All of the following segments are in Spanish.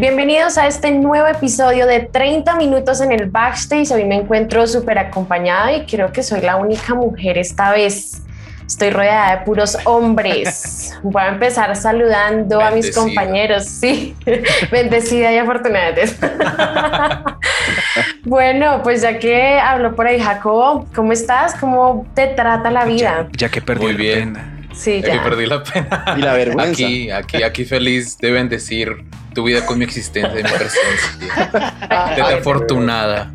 Bienvenidos a este nuevo episodio de 30 minutos en el backstage. Hoy me encuentro súper acompañada y creo que soy la única mujer esta vez. Estoy rodeada de puros hombres. Voy a empezar saludando a mis compañeros. Sí, bendecida y afortunada. bueno, pues ya que habló por ahí Jacobo, ¿cómo estás? ¿Cómo te trata la vida? Ya, que perdí Muy la bien. pena. Sí, Ya ya. que perdí la pena. Y la vergüenza. Aquí, aquí, aquí feliz de bendecir tu vida con mi existencia y mi presencia. De afortunada.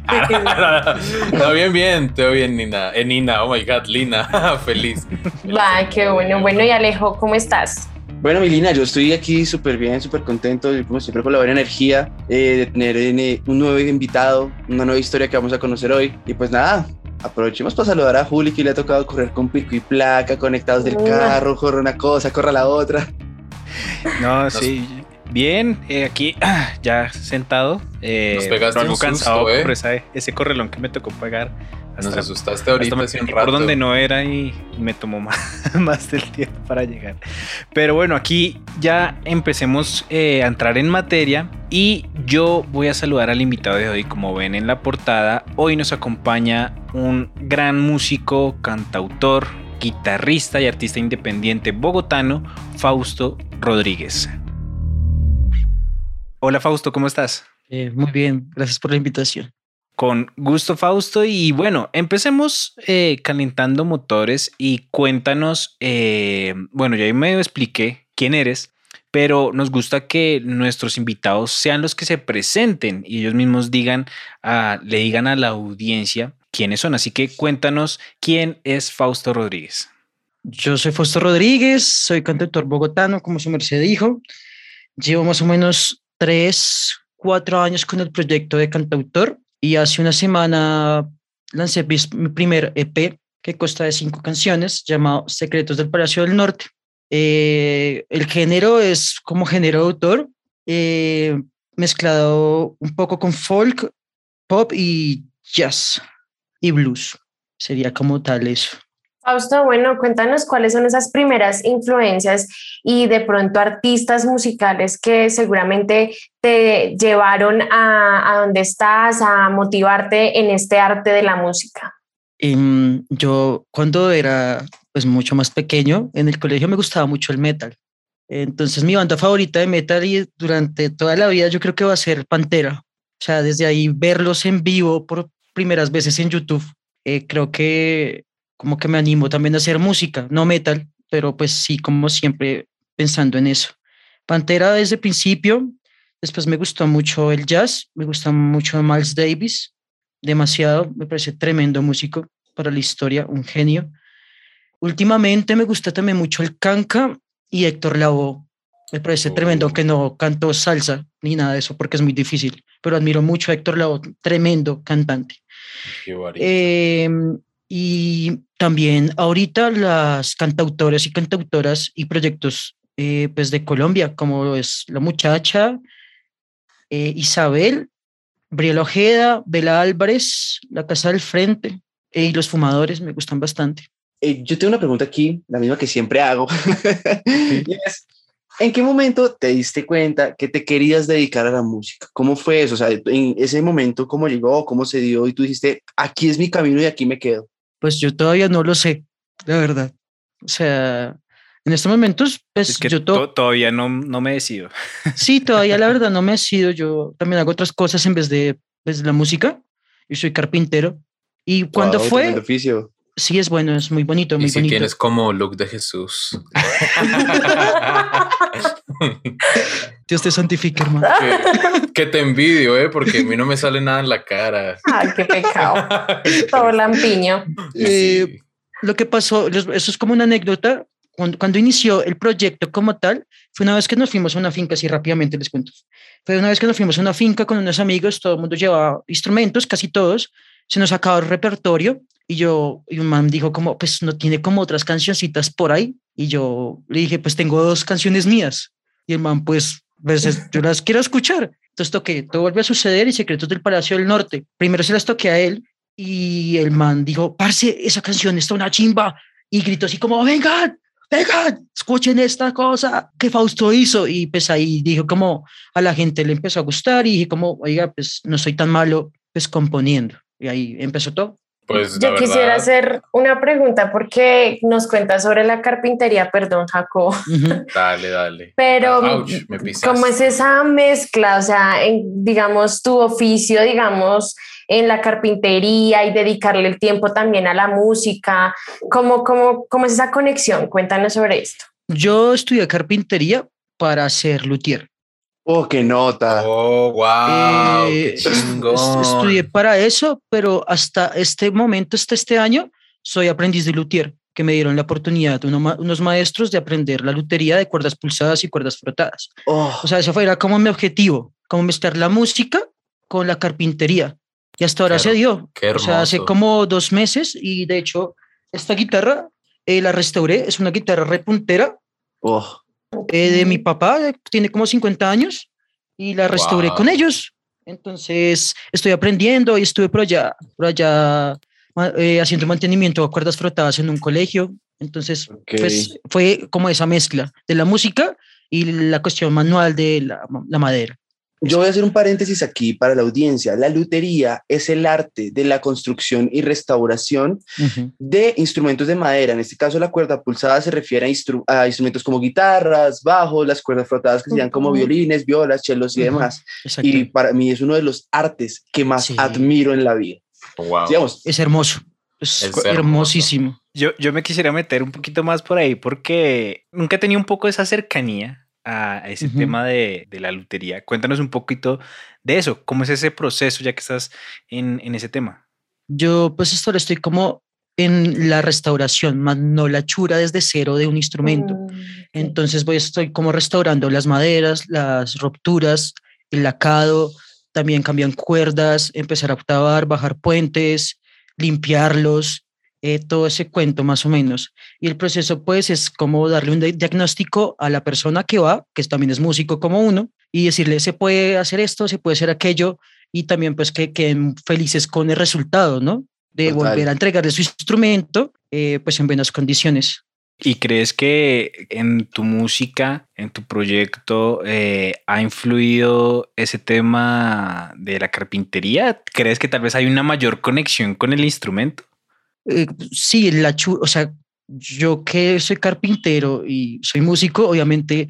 Todo bien, bien, todo bien, Nina. Eh, Nina, oh my god, Lina. feliz. Va, qué bueno. Bueno, y Alejo, ¿cómo estás? Bueno, Milina, yo estoy aquí súper bien, súper contento, como siempre con la buena energía eh, de tener eh, un nuevo invitado, una nueva historia que vamos a conocer hoy. Y pues nada, aprovechemos para saludar a Juli que le ha tocado correr con pico y placa, conectados del carro, corre una cosa, corre la otra. No, sí. Bien, eh, aquí ya sentado. Eh, Nos pegaste un susto, cansado ¿eh? por esa- ese correlón que me tocó pagar. Nos Hasta- asustaste ahorita hasta hace un rato. por donde no era y me tomó más, más del tiempo para llegar. Pero bueno, aquí ya empecemos eh, a entrar en materia y yo voy a saludar al invitado de hoy. Como ven en la portada, hoy nos acompaña un gran músico, cantautor, guitarrista y artista independiente bogotano, Fausto Rodríguez. Hola Fausto, ¿cómo estás? Eh, muy bien, gracias por la invitación. Con gusto, Fausto. Y bueno, empecemos eh, calentando motores y cuéntanos, eh, bueno, ya medio expliqué quién eres, pero nos gusta que nuestros invitados sean los que se presenten y ellos mismos digan, a- le digan a la audiencia quiénes son. Así que cuéntanos quién es Fausto Rodríguez. Yo soy Fausto Rodríguez, soy cantautor bogotano, como su merced dijo. Llevo más o menos tres, cuatro años con el proyecto de cantautor y hace una semana lancé mi primer EP que consta de cinco canciones llamado Secretos del Palacio del Norte. Eh, el género es como género de autor, eh, mezclado un poco con folk, pop y jazz y blues. Sería como tal eso. Fausto, bueno, cuéntanos cuáles son esas primeras influencias y de pronto artistas musicales que seguramente te llevaron a, a donde estás, a motivarte en este arte de la música. Em, yo cuando era pues mucho más pequeño en el colegio me gustaba mucho el metal. Entonces mi banda favorita de metal y durante toda la vida yo creo que va a ser Pantera. O sea, desde ahí verlos en vivo por primeras veces en YouTube, eh, creo que como que me animo también a hacer música, no metal, pero pues sí, como siempre pensando en eso. Pantera desde el principio, después me gustó mucho el jazz, me gusta mucho Miles Davis, demasiado, me parece tremendo músico para la historia, un genio. Últimamente me gusta también mucho el canca y Héctor Lavoe. Me parece tremendo, Oh. aunque no canto salsa ni nada de eso porque es muy difícil, pero admiro mucho a Héctor Lavoe, tremendo cantante. Qué. Eh, y también ahorita las cantautoras y cantautoras y proyectos eh, pues de Colombia, como es La Muchacha, eh, Isabel, Briela Ojeda, Bela Álvarez, La Casa del Frente eh, y Los Fumadores me gustan bastante. Eh, yo tengo una pregunta aquí, la misma que siempre hago. ¿en qué momento te diste cuenta que te querías dedicar a la música? ¿Cómo fue eso? O sea, en ese momento, ¿cómo llegó? ¿Cómo se dio? Y tú dijiste, aquí es mi camino y aquí me quedo. Pues yo todavía no lo sé, la verdad. O sea, en estos momentos, pues Es que yo to- to- todavía no, no me decido. Sí, todavía la verdad no me he sido. Yo también hago otras cosas en vez de, pues, de la música. Yo soy carpintero. ¿Y cuándo Wow, fue? oficio. Sí, es bueno, es muy bonito, y muy si bonito. tienes como look de Jesús. Dios te santifique, hermano. que, que te envidio, ¿eh? Porque a mí no me sale nada en la cara. Ay, qué pecado. Todo lampiño. Eh, Lo que pasó, eso es como una anécdota. cuando, cuando, inició el proyecto como tal, fue una vez que nos fuimos a una finca, así rápidamente les cuento. Fue una vez que nos fuimos a una finca con unos amigos, todo el mundo llevaba instrumentos, casi todos, se nos acabó el repertorio y yo, y un man dijo como, pues no tiene como otras cancioncitas por ahí. Y yo le dije, pues tengo dos canciones mías. Y el man, pues, pues yo las quiero escuchar. Entonces toqué, todo vuelve a suceder y Secretos del Palacio del Norte. Primero se las toqué a él y el man dijo, parce, esa canción está una chimba. Y gritó así como, vengan, vengan, escuchen esta cosa que Fausto hizo. Y pues ahí dijo como a la gente le empezó a gustar y dije como, oiga, pues no soy tan malo pues componiendo. Y ahí empezó todo. Pues, Yo quisiera verdad, hacer una pregunta porque nos cuenta sobre la carpintería, perdón, Jacob. Uh -huh. Dale, dale. Pero, Ouch, me pisaste. ¿cómo es esa mezcla? O sea, en, digamos, tu oficio, digamos, en la carpintería y dedicarle el tiempo también a la música. ¿Cómo, cómo, cómo es esa conexión? Cuéntanos sobre esto. Yo estudié carpintería para ser luthier. Oh, qué nota. Oh, wow. Eh, qué chingón. Estudié para eso, pero hasta este momento, hasta este año, soy aprendiz de luthier, que me dieron la oportunidad uno, unos maestros de aprender la lutería de cuerdas pulsadas y cuerdas frotadas. Oh. O sea, eso fue como mi objetivo, como mezclar la música con la carpintería. Y hasta ahora Qué se dio. qué o sea, hace como dos meses y de hecho esta guitarra eh, la restauré, es una guitarra repuntera Oh. Eh, de mi papá, eh, tiene como 50 años y la restauré Wow. con ellos. Entonces estoy aprendiendo y estuve por allá, por allá eh, haciendo mantenimiento a cuerdas frotadas en un colegio. Entonces, pues fue como esa mezcla de la música y la cuestión manual de la, la madera. Yo voy a hacer un paréntesis aquí para la audiencia. La lutería es el arte de la construcción y restauración de instrumentos de madera. En este caso, la cuerda pulsada se refiere a, instru- a instrumentos como guitarras, bajos, las cuerdas frotadas que serían como Ujú. violines, violas, chelos y Ujú. demás. Exacto. Y para mí es uno de los artes que más Sí. admiro en la vida. Wow. Digamos, es hermoso. Es, Es hermoso. hermosísimo. Yo, yo me quisiera meter un poquito más por ahí porque nunca he tenido un poco esa cercanía a ese tema de, de la lutería. Cuéntanos un poquito de eso. ¿Cómo es ese proceso ya que estás en, en ese tema? Yo pues esto ahora estoy como en la restauración, más no la chura desde cero de un instrumento. Ok. Entonces voy, estoy como restaurando las maderas, las rupturas, el lacado, también cambian cuerdas, empezar a octavar, bajar puentes, limpiarlos, eh, todo ese cuento más o menos. Y el proceso pues es como darle un di- diagnóstico a la persona que va, que también es músico como uno, y decirle se puede hacer esto, se puede hacer aquello, y también pues que queden felices con el resultado, ¿no? De Total. volver a entregarle su instrumento eh, pues en buenas condiciones. ¿Y crees que en tu música, en tu proyecto, eh, ha influido ese tema de la carpintería? ¿Crees que tal vez hay una mayor conexión con el instrumento? Eh, sí, la chu, o sea, yo que soy carpintero y soy músico, obviamente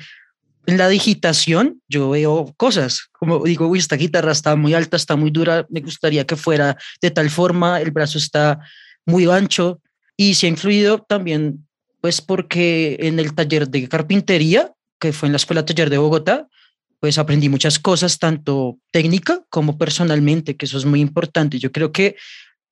en la digitación yo veo cosas, como digo, uy, esta guitarra está muy alta, está muy dura, me gustaría que fuera de tal forma, el brazo está muy ancho y se ha influido también, pues porque en el taller de carpintería, que fue en la Escuela Taller de Bogotá, pues aprendí muchas cosas, tanto técnica como personalmente, que eso es muy importante. Yo creo que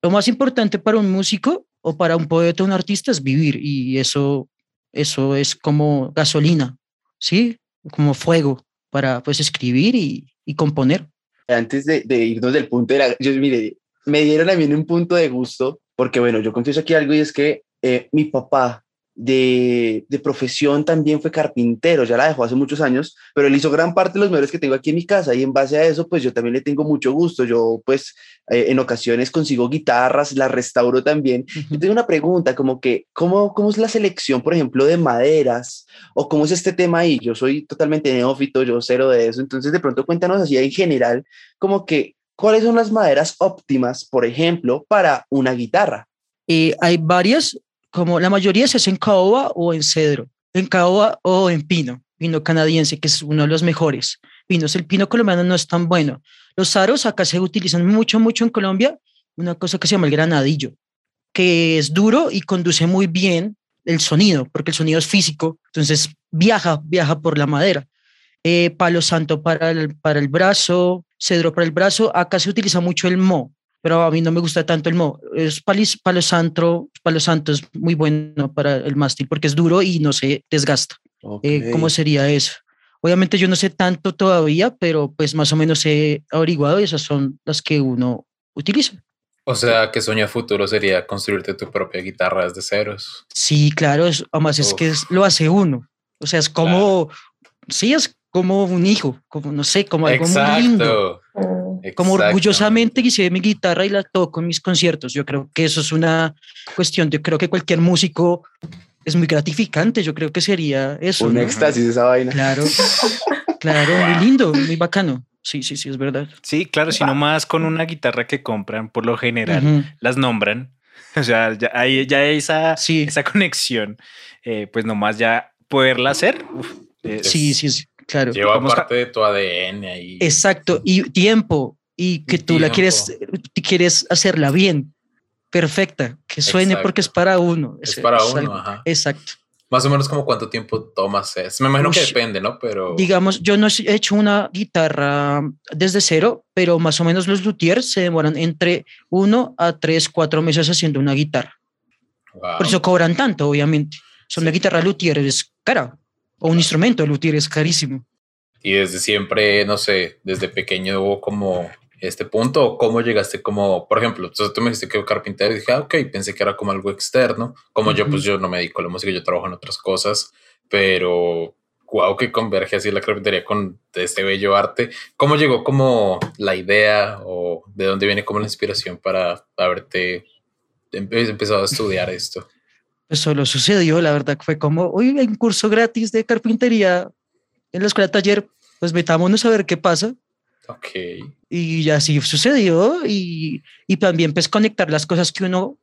lo más importante para un músico o para un poeta, un artista es vivir y eso, eso es como gasolina, ¿sí? Como fuego para pues escribir y, componer. antes de, irnos del punto de. Yo, mire, me dieron a mí un punto de gusto, porque bueno, yo confieso aquí algo y es que eh, mi papá de, de, profesión también fue carpintero, ya la dejó hace muchos años, pero él hizo gran parte de los muebles que tengo aquí en mi casa y en base a eso, pues yo también le tengo mucho gusto. Yo pues eh, en ocasiones consigo guitarras, las restauro también. Uh -huh. Yo tengo una pregunta, como que, ¿cómo, ¿cómo es la selección, por ejemplo, de maderas? ¿O cómo es este tema ahí? Yo soy totalmente neófito, yo cero de eso, entonces de pronto cuéntanos así en general, como que, ¿cuáles son las maderas óptimas, por ejemplo, para una guitarra? Eh, hay varias, como la mayoría se hace en caoba o en cedro, en caoba o en pino, pino canadiense, que es uno de los mejores pinos. El pino colombiano no es tan bueno. Los aros acá se utilizan mucho, mucho en Colombia, una cosa que se llama el granadillo, que es duro y conduce muy bien el sonido, porque el sonido es físico, entonces viaja, viaja por la madera. Eh, palo santo para el, para el brazo, cedro para el brazo, acá se utiliza mucho el mo. Pero a mí no me gusta tanto el mo. Es palis, palo santo, palo santo es muy bueno para el mástil porque es duro y no se desgasta. Eh, ¿Cómo sería eso? Obviamente yo no sé tanto todavía, pero pues más o menos he averiguado y esas son las que uno utiliza. O sea, que sueño futuro sería construirte tu propia guitarra desde ceros. Sí, claro, es, además es que lo hace uno. O sea, es como, sí, es como un hijo, como no sé, como algo muy lindo. Como orgullosamente hice mi guitarra y la toco en mis conciertos. Yo creo que eso es una cuestión, yo creo que cualquier músico es muy gratificante, yo creo que sería eso. Un éxtasis esa vaina. Claro, claro, muy lindo, muy bacano. Sí, sí, sí, es verdad. Sí, claro, si no más con una guitarra que compran, por lo general, las nombran. O sea, ya hay, ya esa, esa conexión, eh, pues nomás ya poderla hacer. sí, sí, sí, claro. Lleva parte de tu ADN ahí. Exacto, y tiempo, y que tú la quieres, quieres hacerla bien, perfecta, que suene porque es para uno. Es, para uno, ajá. Exacto. Más o menos como cuánto tiempo tomas. Es. Me imagino que depende, ¿no? Pero. Digamos, yo no he hecho una guitarra desde cero, pero más o menos los luthiers se demoran entre uno a tres, cuatro meses haciendo una guitarra. Por eso cobran tanto, obviamente. Son la guitarra luthier es cara, o un instrumento de luthier es carísimo. Y desde siempre, no sé, desde pequeño hubo como este punto? ¿Cómo llegaste como, por ejemplo, tú me dijiste que carpintero y dije, ah, ok, pensé que era como algo externo. Como yo, pues yo no me dedico a la música, yo trabajo en otras cosas, pero wow, que converge así la carpintería con este bello arte. ¿Cómo llegó como la idea o de dónde viene como la inspiración para haberte empezado a estudiar esto? Pues solo sucedió, la verdad fue como, hoy hay un curso gratis de carpintería en la escuela taller, pues metámonos a ver qué pasa. Ok. Y así sucedió y, y también pues conectar las cosas que uno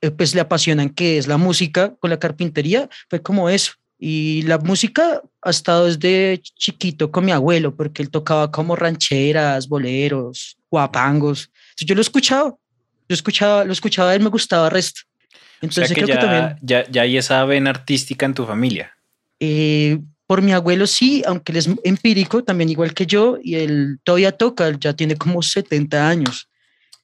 eh, pues le apasionan, que es la música con la carpintería, fue como eso. Y la música ha estado desde chiquito con mi abuelo, porque él tocaba como rancheras, boleros, guapangos. Yo lo escuchaba, yo escuchaba, lo escuchaba, él me gustaba el resto. Entonces creo que también... Ya, ya hay esa vena artística en tu familia. Eh, por mi abuelo sí, aunque él es empírico, también igual que yo, y él todavía toca, él ya tiene como 70 años.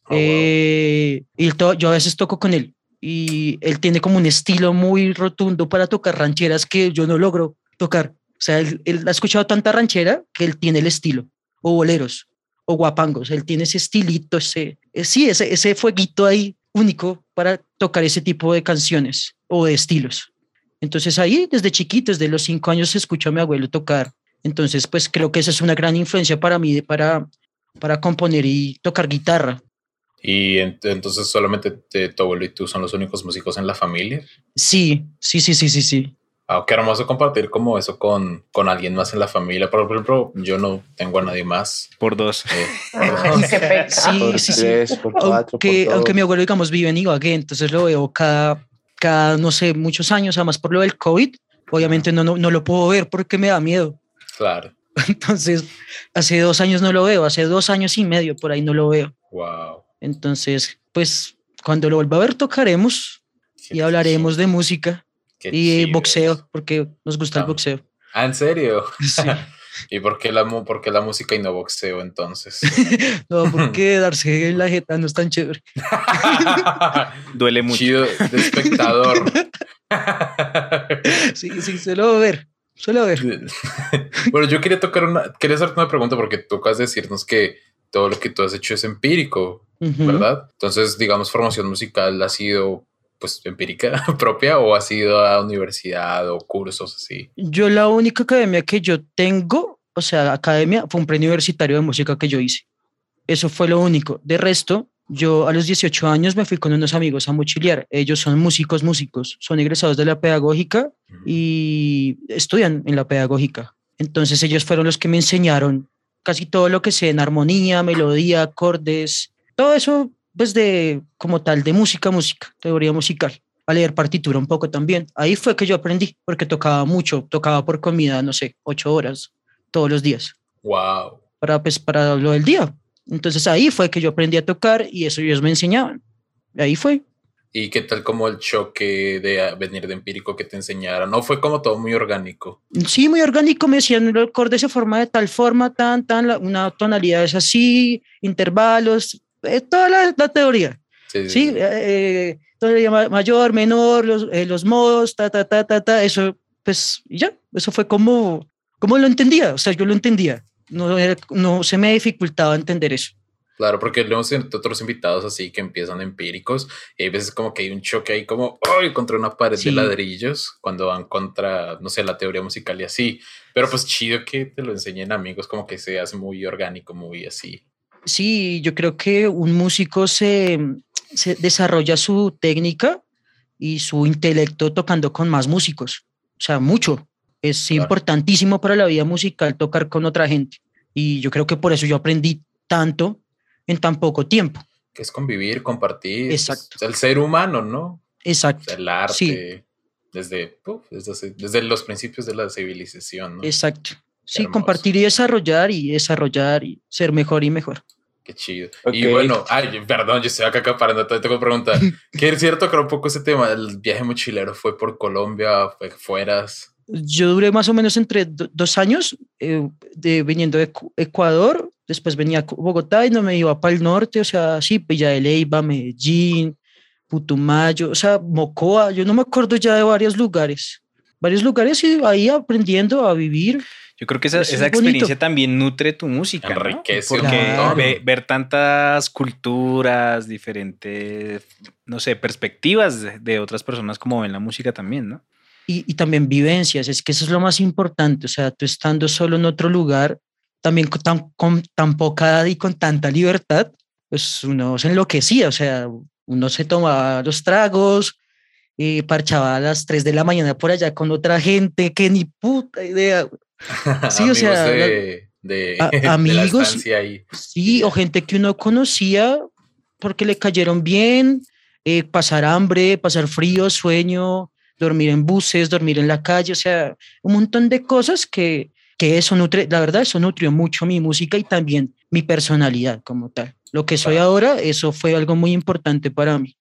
Oh, eh, y yo a veces toco con él, y él tiene como un estilo muy rotundo para tocar rancheras que yo no logro tocar. O sea, él, ha escuchado tanta ranchera que él tiene el estilo, o boleros, o guapangos, él tiene ese estilito, ese, eh, sí, ese, ese fueguito ahí único para tocar ese tipo de canciones o de estilos. Entonces ahí, desde chiquito, desde los cinco años, escucho a mi abuelo tocar. Entonces, pues creo que esa es una gran influencia para mí para, para componer y tocar guitarra. ¿Y entonces solamente tu abuelo y tú son los únicos músicos en la familia? Sí, sí, sí, sí, sí, sí. Ah, qué hermoso compartir como eso con, con alguien más en la familia. Por ejemplo, yo no tengo a nadie más. Por dos. Eh, sí, sí, sí. Por cuatro, aunque, aunque mi abuelo, digamos, vive en Ibagué, entonces lo veo cada cada, no sé, muchos años, además por lo del COVID, obviamente no, no, no lo puedo ver porque me da miedo. Claro. Entonces, hace dos años no lo veo, hace dos años y medio por ahí no lo veo. Wow. Entonces, pues cuando lo vuelva a ver tocaremos y hablaremos de música y boxeo, porque nos gusta el ah. boxeo. Ah, ¿en serio? Sí. ¿Y por qué, la, por qué la música y no boxeo entonces? no, porque darse en la jeta no es tan chévere. Duele mucho. Chido de espectador. sí, sí, suelo ver. Suelo ver. bueno, yo quería tocar una, quería hacerte una pregunta porque tú acabas de decirnos que todo lo que tú has hecho es empírico, ¿verdad? Entonces, digamos, formación musical ha sido pues empírica propia o has ido a universidad o cursos así? Yo la única academia que yo tengo, o sea, academia, fue un preuniversitario de música que yo hice. Eso fue lo único. De resto, yo a los 18 años me fui con unos amigos a mochilear. Ellos son músicos, músicos, son egresados de la pedagógica y estudian en la pedagógica. Entonces ellos fueron los que me enseñaron casi todo lo que sé en armonía, melodía, acordes, todo eso pues de como tal de música, música, teoría musical, a leer partitura un poco también. Ahí fue que yo aprendí, porque tocaba mucho, tocaba por comida, no sé, ocho horas todos los días. Wow. Para, pues, para lo del día. Entonces ahí fue que yo aprendí a tocar y eso ellos me enseñaban. Ahí fue. ¿Y qué tal como el choque de venir de empírico que te enseñaron? ¿No fue como todo muy orgánico? Sí, muy orgánico. Me decían el acorde se forma de tal forma, tan, tan, una tonalidad es así, intervalos, eh, toda la, la teoría. Sí, Sí, eh, teoría ma- mayor, menor, los, eh, los modos, ta, ta, ta, ta, ta, eso, pues ya, eso fue como, como lo entendía, o sea, yo lo entendía, no, era- no se me dificultaba entender eso. Claro, porque luego hemos otros invitados así que empiezan empíricos y hay veces como que hay un choque ahí como ¡ay! contra una pared Sí. de ladrillos cuando van contra, no sé, la teoría musical y así. Pero pues chido que te lo enseñen amigos, como que se hace muy orgánico, muy así. Sí, yo creo que un músico se, se desarrolla su técnica y su intelecto tocando con más músicos, o sea, mucho. Es Claro. importantísimo para la vida musical tocar con otra gente. Y yo creo que por eso yo aprendí tanto en tan poco tiempo. Que es convivir, compartir. Exacto. el ser humano, ¿no? O Exacto. sea, el arte. Sí. Desde, uf, desde, los principios de la civilización, ¿no? Exacto. Sí, Hermoso. compartir y desarrollar y desarrollar y ser mejor y mejor. Qué chido. Ok. Y bueno, ay, perdón, yo estoy acá acaparando, te tengo que preguntar. que es cierto que un poco ese tema, el viaje mochilero fue por Colombia, fue fueras. Yo duré más o menos entre do- dos años eh, de, viniendo de Ecu- Ecuador, después venía a Bogotá y no me iba para el norte, o sea, sí, Villa de Leyva, Medellín, Putumayo, o sea, Mocoa, yo no me acuerdo ya de varios lugares. Varios lugares y ahí aprendiendo a vivir. Yo creo que esa, esa es bonito. experiencia también nutre tu música. ¿no? Enriquece Porque un montón. ve- ver tantas culturas, diferentes, no sé, perspectivas de, de otras personas como ven la música también, ¿no? y, y también vivencias, es que eso es lo más importante, o sea, tú estando solo en otro lugar, también con tan, con tan poca edad y con tanta libertad, pues uno se enloquecía, o sea, uno se tomaba los tragos, y parchaba a las 3 de la mañana por allá con otra gente, que ni puta idea. Sí, o sea, de, de, a- de la amigos- estancia ahí. Sí, o gente que uno conocía porque le cayeron bien, eh, pasar hambre, pasar frío, sueño, dormir en buses, dormir en la calle, o sea, un montón de cosas que, que eso nutre, la verdad, eso nutrió mucho mi música y también mi personalidad como tal. Lo que soy ahora, eso fue algo muy importante para mí.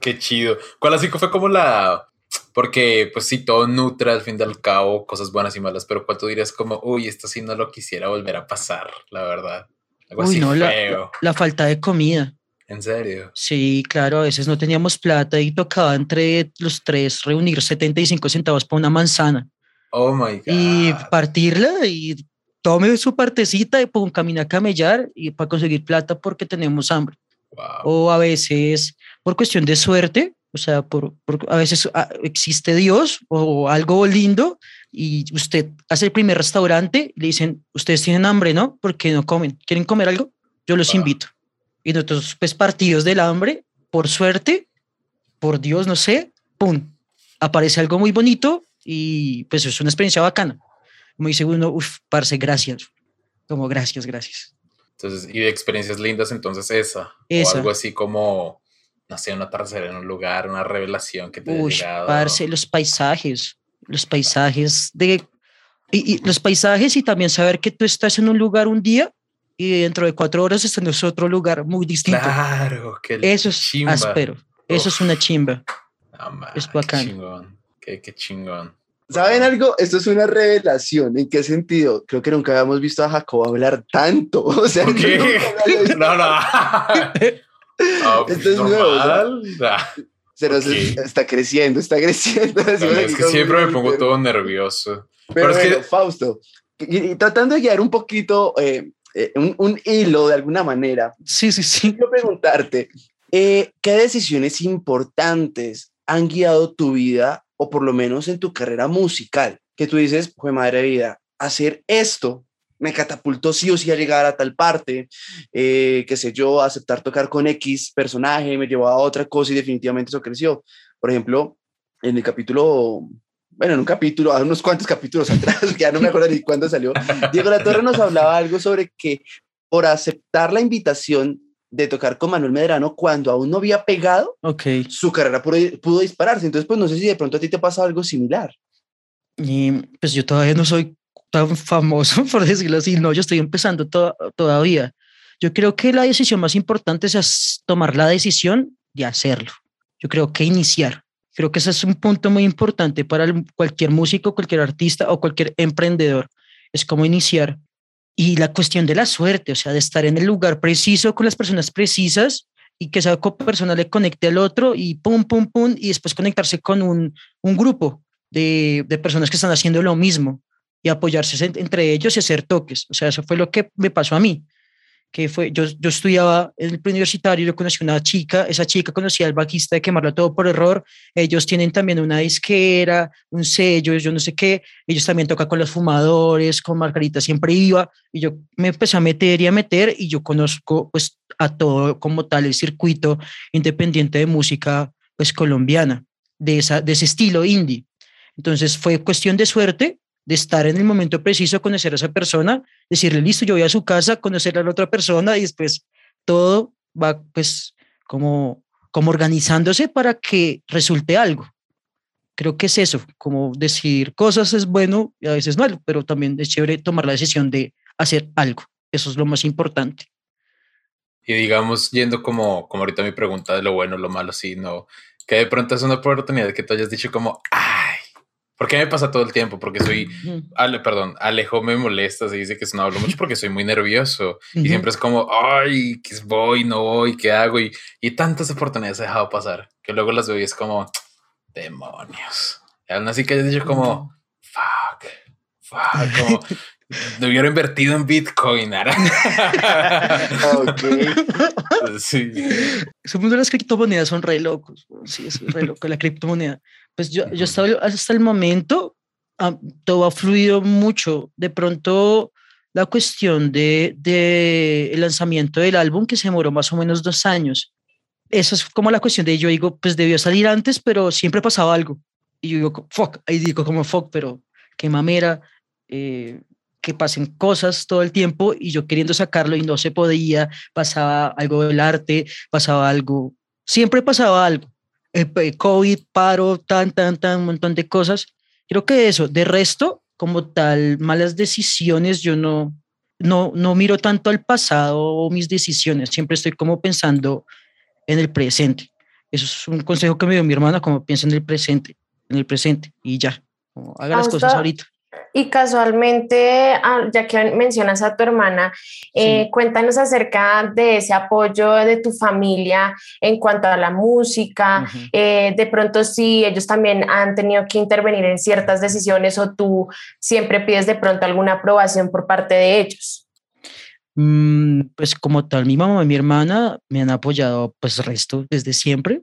Qué chido. ¿Cuál así fue como la... Porque pues sí, todo nutre al fin y al cabo, cosas buenas y malas, pero ¿cuál tú dirías como, uy, esto sí no lo quisiera volver a pasar, la verdad? Algo Uy, así no, la, feo. la falta de comida. En serio. Sí, claro, a veces no teníamos plata y tocaba entre los tres reunir 75 centavos para una manzana. Oh my God. y partirla y tome su partecita y pum, camina a camellar y para conseguir plata porque tenemos hambre. Wow. O a veces por cuestión de suerte, o sea, por, por- a veces ah, existe Dios o algo lindo y usted hace el primer restaurante y le dicen, ustedes tienen hambre, ¿no? porque no comen? ¿Quieren comer algo? Yo los Wow. invito. Y nosotros, pues partidos del hambre, por suerte, por Dios, no sé, pum, aparece algo muy bonito y pues es una experiencia bacana. Como dice uno, uff, parce, gracias. Como gracias, gracias. Entonces, y de experiencias lindas, entonces esa. Esa. O algo así como, no sé, una tercera en un lugar, una revelación que te haya Uy, llegado. parce, los paisajes, los paisajes de... Y, y los paisajes y también saber que tú estás en un lugar un día y dentro de cuatro horas estás en otro lugar muy distinto. Claro, que Eso es chimba. áspero. Eso Uf. es una chimba. Man, Es qué bacán. chingón. Qué, qué chingón. ¿Saben algo? Esto es una revelación. ¿En qué sentido? Creo que nunca habíamos visto a Jacob hablar tanto. O sea, ¿Por qué? No, no. Pues, Esto es nuevo, normal. Ah, Se nos Ok. está creciendo, está creciendo. Es que siempre me pongo todo nervioso. Pero, Pero es bueno, que- Fausto, y, y tratando de guiar un poquito, eh, eh, un, un hilo de alguna manera, Sí, sí, sí. quiero preguntarte, eh, ¿qué decisiones importantes han guiado tu vida, o por lo menos en tu carrera musical? Que tú dices, fue madre vida, hacer esto me catapultó sí o sí a llegar a tal parte, eh, qué sé yo, aceptar tocar con X personaje, me llevó a otra cosa y definitivamente eso creció. Por ejemplo, en el capítulo, bueno, en un capítulo, a unos cuantos capítulos atrás, que ya no me acuerdo ni cuándo salió, Diego La Torre nos hablaba algo sobre que por aceptar la invitación de tocar con Manuel Medrano cuando aún no había pegado, Ok. su carrera pudo, pudo dispararse. Entonces, pues no sé si de pronto a ti te pasa algo similar. Y pues yo todavía no soy tan famoso, por decirlo así. No, yo estoy empezando to- todavía. Yo creo que la decisión más importante es tomar la decisión de hacerlo. Yo creo que iniciar. Creo que ese es un punto muy importante para cualquier músico, cualquier artista o cualquier emprendedor. Es como iniciar. y la cuestión de la suerte, o sea, de estar en el lugar preciso con las personas precisas y que esa persona le conecte al otro y pum, pum, pum, y después conectarse con un, un grupo de, de, personas que están haciendo lo mismo y apoyarse entre ellos y hacer toques. O sea, eso fue lo que me pasó a mí que fue, yo, yo estudiaba en el preuniversitario, yo conocí una chica, esa chica conocía al bajista de Quemarlo Todo por Error, ellos tienen también una disquera, un sello, yo no sé qué, ellos también tocan con los fumadores, con Margarita siempre iba, y yo me empecé a meter y a meter, y yo conozco pues a todo como tal el circuito independiente de música pues colombiana, de, esa, de ese estilo indie. Entonces fue cuestión de suerte, de estar en el momento preciso, conocer a esa persona, decirle, listo, yo voy a su casa, conocer a la otra persona y después todo va pues como, como organizándose para que resulte algo. Creo que es eso, como decir cosas es bueno y a veces malo, pero también es chévere tomar la decisión de hacer algo. Eso es lo más importante. Y digamos, yendo como, como ahorita mi pregunta de lo bueno, lo malo, sí, no, que de pronto es una oportunidad que tú hayas dicho como, ay, ¿Por qué me pasa todo el tiempo? Porque soy, Ale, perdón, Alejo me molesta, se dice que no hablo mucho porque soy muy nervioso y siempre es como, ay, que voy, no voy, ¿qué hago? Y, y tantas oportunidades he dejado pasar que luego las veo y es como, demonios. Y aún así que he dicho como, fuck, fuck, como, me hubiera invertido en Bitcoin. ok. sí. Somos de las criptomonedas son re locos. Sí, es re loco la criptomoneda. Pues yo, yo hasta, hasta el momento ah, todo ha fluido mucho. De pronto la cuestión de, de el lanzamiento del álbum que se demoró más o menos dos años. Eso es como la cuestión de yo digo, pues debió salir antes, pero siempre pasaba algo. Y yo digo, fuck, ahí digo como fuck, pero qué mamera. Eh, que pasen cosas todo el tiempo y yo queriendo sacarlo y no se podía, pasaba algo del arte, pasaba algo, siempre pasaba algo. El COVID, paro, tan, tan, tan, un montón de cosas. Creo que eso, de resto, como tal, malas decisiones, yo no, no, no miro tanto al pasado o mis decisiones, siempre estoy como pensando en el presente. Eso es un consejo que me dio mi hermana, como piensa en el presente, en el presente y ya, haga las cosas ahorita. Y casualmente, ah, ya que mencionas a tu hermana, eh, cuéntanos acerca de ese apoyo de tu familia en cuanto a la música. Eh, de pronto, si ellos también han tenido que intervenir en ciertas decisiones o tú siempre pides de pronto alguna aprobación por parte de ellos. Mm, pues como tal, mi mamá y mi hermana me han apoyado pues resto desde siempre.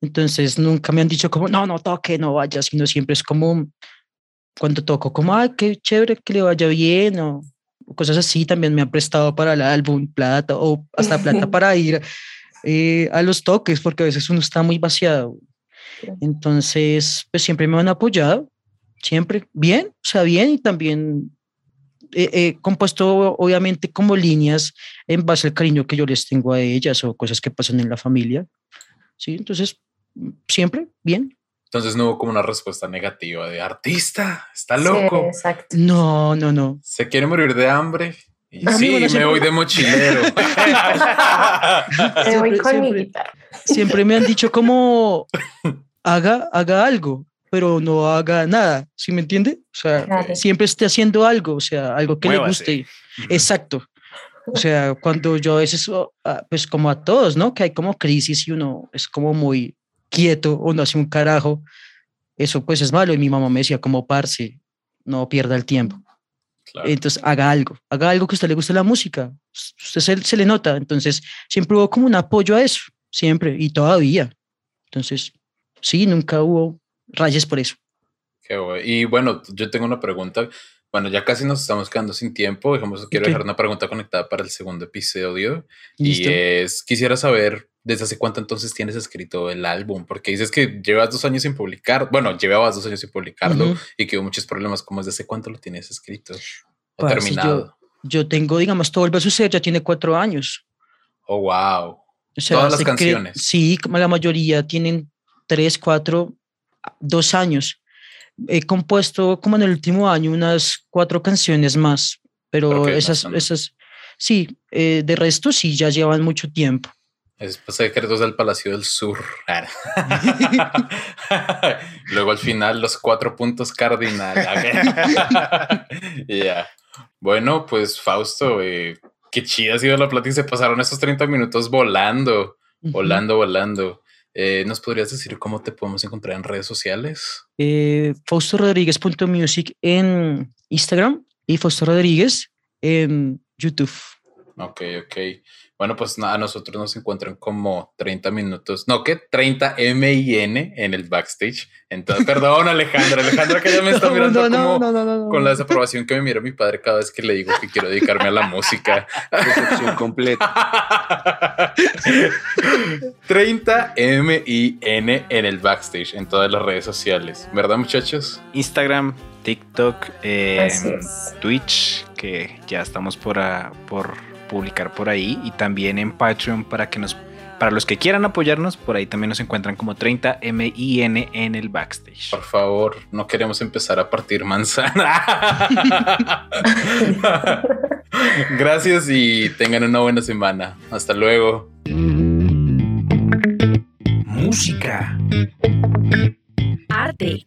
Entonces nunca me han dicho como, no, no toque, no vaya, sino siempre es como, cuando toco, como, ay, qué chévere que le vaya bien, o, cosas así, también me han prestado para el álbum plata, o hasta plata para ir eh, a los toques, porque a veces uno está muy vaciado. Entonces, pues siempre me han apoyado, siempre bien, o sea, bien, y también he, compuesto, obviamente, como líneas en base al cariño que yo les tengo a ellas o cosas que pasan en la familia. Sí, entonces, siempre bien. Entonces no hubo como una respuesta negativa de artista, está loco. exacto. No, no, no. Se quiere morir de hambre. Y sí, me voy de mochilero. me voy con mi guitarra. Siempre me han dicho como haga, haga algo, pero no haga nada. ¿Sí me entiende? O sea, siempre esté haciendo algo, o sea, algo que le guste. Exacto. O sea, cuando yo a veces, ah, pues como a todos, ¿no? Que hay como crisis y uno es como muy quieto o no hace un carajo, eso pues es malo. Y mi mamá me decía como parce, no pierda el tiempo. Entonces haga algo, haga algo que a usted le guste la música. Usted se, se, le nota. Entonces siempre hubo como un apoyo a eso, siempre y todavía. Entonces, sí, nunca hubo rayas por eso. y bueno, yo tengo una pregunta. Bueno, ya casi nos estamos quedando sin tiempo. Dejamos, quiero dejar una pregunta conectada para el segundo episodio. Y es, quisiera saber ¿Desde hace cuánto entonces tienes escrito el álbum? Porque dices que llevas dos años sin publicar. Bueno, llevabas dos años sin publicarlo y que hubo muchos problemas. ¿Cómo desde hace cuánto lo tienes escrito o terminado? Yo, tengo, digamos, todo el a suceder ya tiene cuatro años. Oh, wow. Todas las canciones. sí, como la mayoría tienen tres, cuatro, dos años. He compuesto como en el último año unas cuatro canciones más, pero, esas, esas, sí, eh, de resto sí, ya llevan mucho tiempo. Es secretos del Palacio del Sur. Luego al final los cuatro puntos cardinales. Ya. Bueno, pues Fausto, eh, qué chida ha sido la plática. Se pasaron esos 30 minutos volando, volando, volando. Eh, ¿Nos podrías decir cómo te podemos encontrar en redes sociales? Eh, Fausto Rodríguez.music en Instagram y Fausto Rodríguez en YouTube. Ok, ok. Bueno, pues a nosotros nos encuentran como 30 minutos, no, que 30 M y N en el backstage. Entonces, perdón, Alejandra, Alejandra que ya me está mirando como con la desaprobación que me mira mi padre cada vez que le digo que quiero dedicarme a la música. Decepción completa. 30 M y N en el backstage en todas las redes sociales, ¿verdad, muchachos? Instagram, TikTok, eh, Twitch, que ya estamos por, por publicar por ahí y también en Patreon para que nos para los que quieran apoyarnos, por ahí también nos encuentran como 30 MIN en el backstage. Por favor, no queremos empezar a partir manzana. Gracias y tengan una buena semana. Hasta luego. Música. Arte.